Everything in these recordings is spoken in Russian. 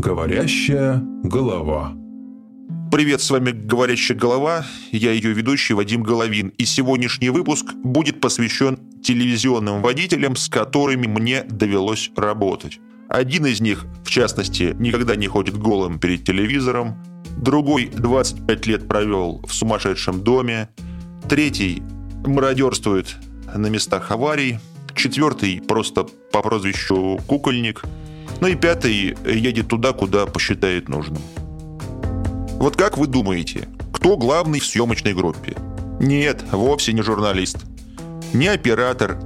Говорящая голова. Привет, с вами «Говорящая голова», я ее ведущий Вадим Головин, и сегодняшний выпуск будет посвящен телевизионным водителям, с которыми мне довелось работать. Один из них, в частности, никогда не ходит голым перед телевизором, другой 25 лет провел в сумасшедшем доме, третий мародерствует на местах аварий, четвертый просто по прозвищу «Кукольник», ну и пятый едет туда, куда посчитает нужным. Вот как вы думаете, кто главный в съемочной группе? Нет, вовсе не журналист. Не оператор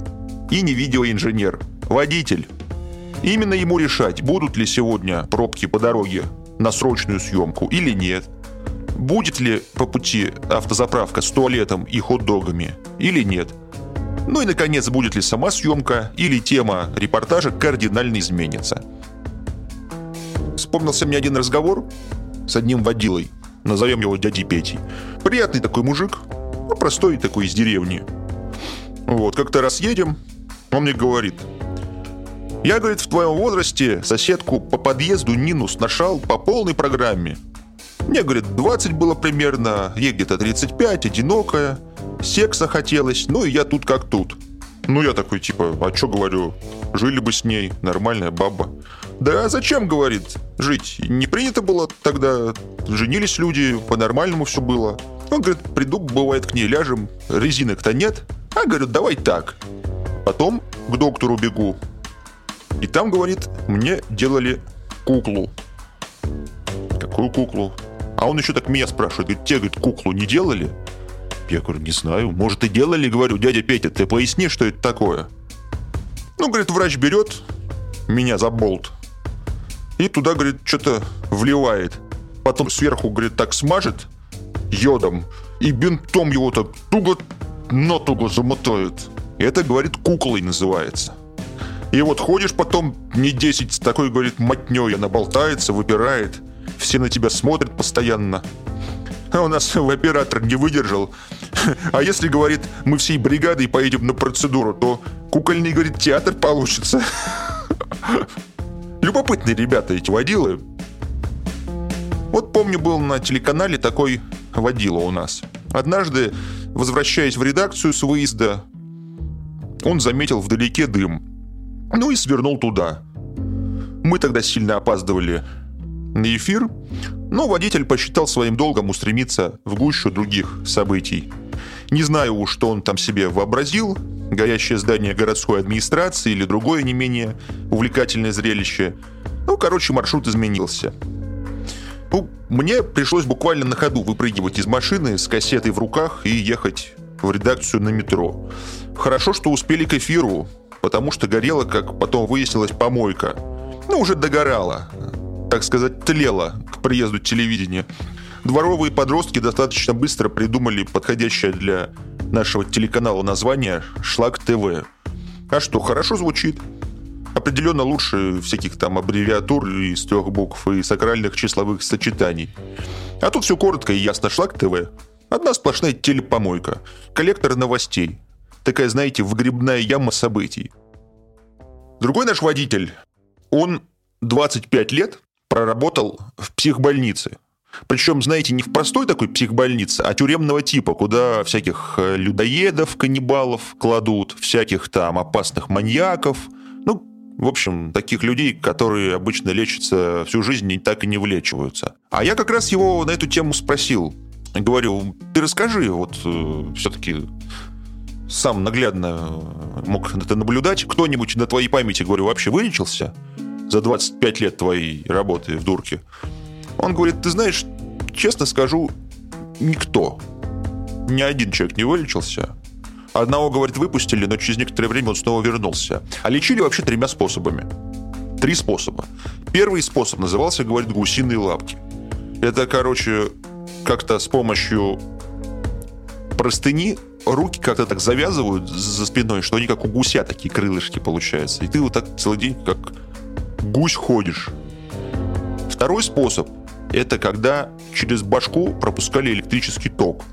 и не видеоинженер. Водитель. Именно ему решать, будут ли сегодня пробки по дороге на срочную съемку или нет. Будет ли по пути автозаправка с туалетом и хот-догами или нет. Ну и, наконец, будет ли сама съемка или тема репортажа кардинально изменится. Вспомнился мне один разговор с одним водилой. Назовем его дядей Петей. Приятный такой мужик, ну, простой такой из деревни. Вот, как-то раз едем, он мне говорит, я, говорит, в твоем возрасте соседку по подъезду Нину сношал по полной программе. Мне, говорит, 20 было примерно, ей где-то 35, одинокая, секса хотелось, ну и я тут как тут. Ну я такой, типа, а чё говорю, жили бы с ней, нормальная баба. Да зачем, говорит, жить? Не принято было тогда, женились люди, по-нормальному все было. Он говорит, приду, бывает, к ней ляжем, резинок-то нет. А, говорит, давай так. Потом к доктору бегу. И там, говорит, мне делали куклу. Какую куклу? А он еще так меня спрашивает, говорит, тебе, говорит, куклу не делали? Я говорю, не знаю. Может, и делали, говорю, дядя Петя, ты поясни, что это такое. Ну, говорит, врач берет меня за болт, и туда, говорит, что-то вливает. Потом сверху, говорит, так смажет йодом, и бинтом его так туго на туго замотает. Это, говорит, куклой называется. И вот ходишь потом не 10 с такой, говорит, мотней, она болтается, выпирает. Все на тебя смотрят постоянно. А у нас оператор не выдержал. А если, говорит, мы всей бригадой поедем на процедуру, то кукольный, говорит, театр получится. Любопытные ребята эти водилы. Вот помню, был на телеканале такой водила у нас. Однажды, возвращаясь в редакцию с выезда, он заметил вдалеке дым. Ну и свернул туда. Мы тогда сильно опаздывали на эфир, но водитель посчитал своим долгом устремиться в гущу других событий. Не знаю уж, что он там себе вообразил, горящее здание городской администрации или другое не менее увлекательное зрелище. Ну, короче, маршрут изменился. Ну, мне пришлось буквально на ходу выпрыгивать из машины с кассетой в руках и ехать в редакцию на метро. Хорошо, что успели к эфиру, потому что горела, как потом выяснилось, помойка. Ну, уже догорала, так сказать, тлела к приезду телевидения. Дворовые подростки достаточно быстро придумали подходящее для нашего телеканала название «Шлак ТВ». А что, хорошо звучит. Определенно лучше всяких там аббревиатур из трех букв и сакральных числовых сочетаний. А тут все коротко и ясно. «Шлак ТВ». Одна сплошная телепомойка. Коллектор новостей. Такая, знаете, вгребная яма событий. Другой наш водитель, он 25 лет проработал в психбольнице – причем, знаете, не в простой такой психбольнице, а тюремного типа, куда всяких э, людоедов, каннибалов кладут, всяких там опасных маньяков. Ну, в общем, таких людей, которые обычно лечатся всю жизнь и так и не вылечиваются. А я как раз его на эту тему спросил. Говорю, ты расскажи, вот э, все-таки сам наглядно мог это наблюдать. Кто-нибудь на твоей памяти, говорю, вообще вылечился за 25 лет твоей работы в дурке? Он говорит, ты знаешь, честно скажу, никто. Ни один человек не вылечился. Одного, говорит, выпустили, но через некоторое время он снова вернулся. А лечили вообще тремя способами. Три способа. Первый способ назывался, говорит, гусиные лапки. Это, короче, как-то с помощью простыни руки как-то так завязывают за спиной, что они как у гуся такие крылышки получаются. И ты вот так целый день как гусь ходишь. Второй способ это когда через башку пропускали электрический ток.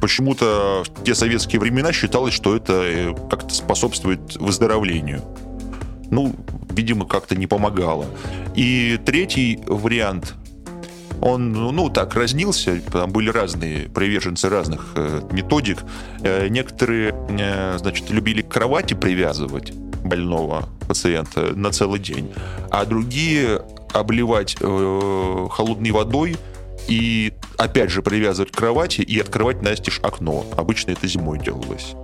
Почему-то в те советские времена считалось, что это э, как-то способствует выздоровлению. Ну, видимо, как-то не помогало. И третий вариант он, ну, так, разнился, там были разные приверженцы разных э, методик. Э, некоторые, э, значит, любили к кровати привязывать больного пациента на целый день, а другие обливать э, холодной водой и опять же привязывать к кровати и открывать настежь окно. Обычно это зимой делалось.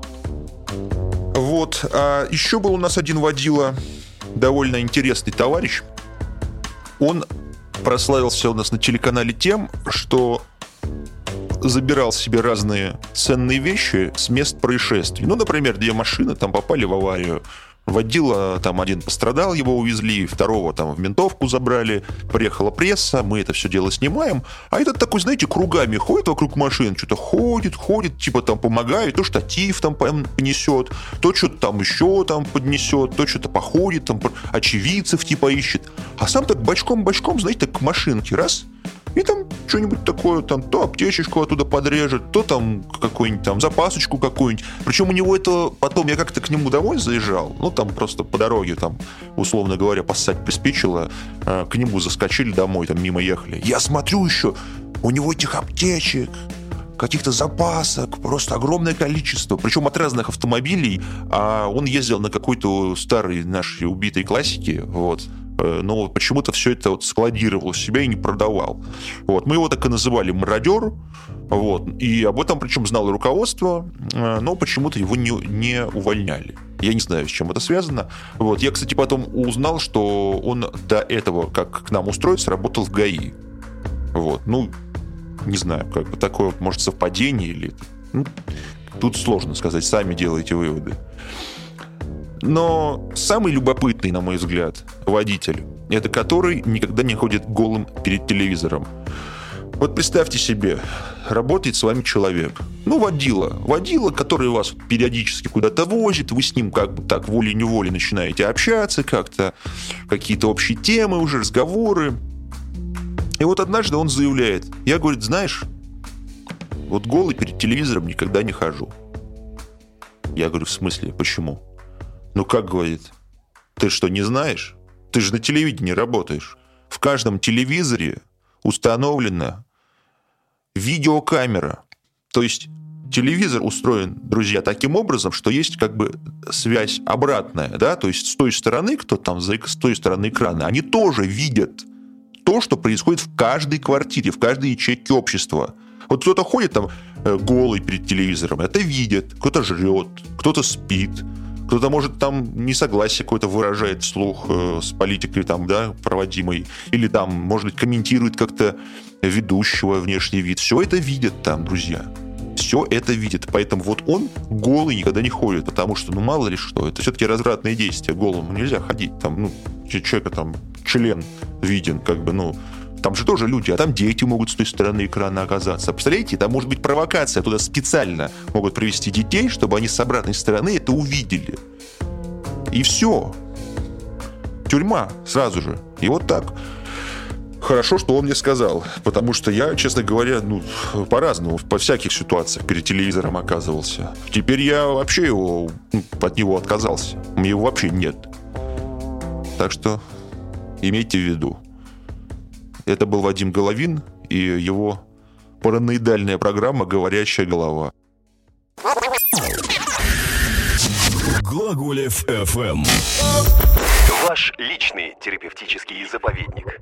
Вот. А еще был у нас один водила, довольно интересный товарищ. Он прославился у нас на телеканале тем, что забирал себе разные ценные вещи с мест происшествий. Ну, например, две машины там попали в аварию, Водила, там один пострадал, его увезли, второго там в ментовку забрали, приехала пресса, мы это все дело снимаем, а этот такой, знаете, кругами ходит вокруг машин, что-то ходит, ходит, типа там помогает, то штатив там понесет, то что-то там еще там поднесет, то что-то походит, там очевидцев типа ищет, а сам так бочком-бочком, знаете, так к машинке раз – и там что-нибудь такое, там, то аптечечку оттуда подрежет, то там какую-нибудь там запасочку какую-нибудь. Причем у него это потом, я как-то к нему домой заезжал, ну, там просто по дороге, там, условно говоря, поссать приспичило, э, к нему заскочили домой, там, мимо ехали. Я смотрю еще, у него этих аптечек, каких-то запасок, просто огромное количество, причем от разных автомобилей, а он ездил на какой-то старой нашей убитой классике, вот, но почему-то все это вот складировал себя и не продавал. Вот. Мы его так и называли мародер, вот. и об этом причем знало руководство, э, но почему-то его не, не увольняли. Я не знаю, с чем это связано. Вот. Я, кстати, потом узнал, что он до этого, как к нам устроиться, работал в ГАИ. Вот. Ну, не знаю, как бы такое, может, совпадение или... Ну, тут сложно сказать, сами делайте выводы. Но самый любопытный, на мой взгляд, водитель, это который никогда не ходит голым перед телевизором. Вот представьте себе, работает с вами человек. Ну, водила. Водила, который вас периодически куда-то возит, вы с ним как бы так волей-неволей начинаете общаться как-то, какие-то общие темы уже, разговоры. И вот однажды он заявляет, я, говорит, знаешь, вот голый перед телевизором никогда не хожу. Я говорю, в смысле, почему? Ну как говорит, ты что, не знаешь? Ты же на телевидении работаешь. В каждом телевизоре установлена видеокамера. То есть телевизор устроен, друзья, таким образом, что есть как бы связь обратная, да, то есть с той стороны, кто там за, с той стороны экрана, они тоже видят то, что происходит в каждой квартире, в каждой ячейке общества. Вот кто-то ходит там э, голый перед телевизором, это видит, кто-то жрет, кто-то спит, кто-то, может, там несогласие какое-то выражает вслух э, с политикой там, да, проводимой. Или там, может быть, комментирует как-то ведущего внешний вид. Все это видят там, друзья. Все это видит. Поэтому вот он голый никогда не ходит, потому что, ну, мало ли что, это все-таки развратные действия. Голому нельзя ходить. Там, ну, человека там член виден, как бы, ну, там же тоже люди, а там дети могут с той стороны экрана оказаться. Представляете, там может быть провокация, туда специально могут привести детей, чтобы они с обратной стороны это увидели. И все. Тюрьма сразу же. И вот так. Хорошо, что он мне сказал, потому что я, честно говоря, ну, по-разному, по всяких ситуациях перед телевизором оказывался. Теперь я вообще его, ну, от него отказался. Мне его вообще нет. Так что имейте в виду. Это был Вадим Головин и его параноидальная программа «Говорящая голова». Глаголев FM. Ваш личный терапевтический заповедник.